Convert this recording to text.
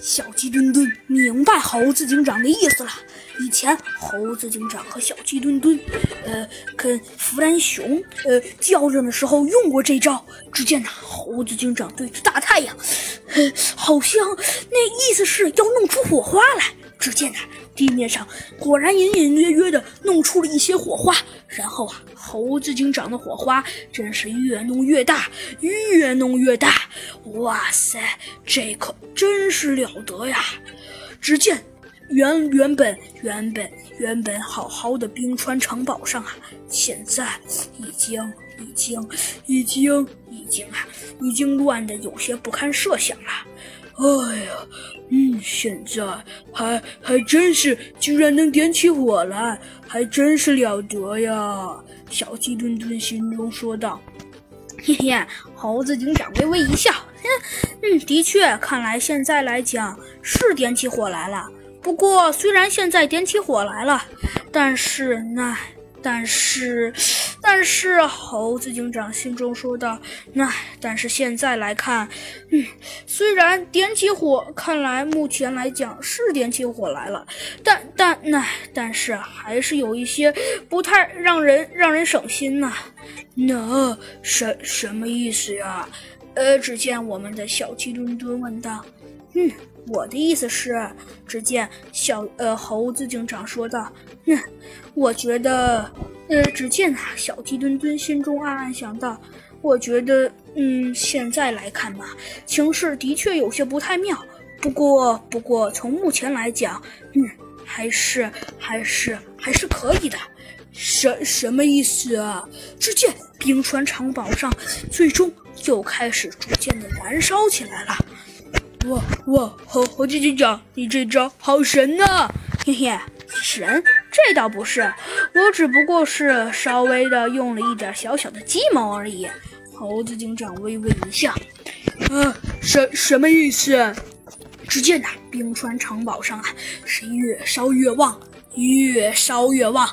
小鸡墩墩明白猴子警长的意思了。以前猴子警长和小鸡墩墩，呃，跟弗兰熊，呃，较量的时候用过这招。只见呐，猴子警长对着大太阳，呃，好像那意思是要弄出火花来。只见呐，地面上果然隐隐约约的弄出了一些火花。然后啊，猴子警长的火花真是越弄越大，越弄越大。哇塞，这可真是了得呀！只见。原原本原本原本好好的冰川城堡上啊，现在已经已经已经已经啊，已经乱的有些不堪设想了。哎呀，嗯，现在还还真是居然能点起火来，还真是了得呀！小鸡墩墩心中说道。嘿嘿，猴子警长微微一笑，嗯，的确，看来现在来讲是点起火来了。不过，虽然现在点起火来了，但是那，但是，但是，猴子警长心中说道：“那，但是现在来看，嗯，虽然点起火，看来目前来讲是点起火来了，但但那，但是还是有一些不太让人让人省心呐。那什什么意思呀？呃，只见我们的小鸡墩墩问道：“嗯。”我的意思是，只见小呃猴子警长说道：“嗯，我觉得，呃，只见啊，小鸡墩墩心中暗暗想到，我觉得，嗯，现在来看吧，情势的确有些不太妙。不过，不过从目前来讲，嗯，还是还是还是可以的。什什么意思啊？只见冰川城堡上，最终又开始逐渐的燃烧起来了。”哇哇，猴猴子警长，你这招好神呐！嘿嘿，神？这倒不是，我只不过是稍微的用了一点小小的计谋而已。猴子警长微微一笑，啊，什什么意思？只见呐，冰川城堡上啊，是越烧越旺，越烧越旺。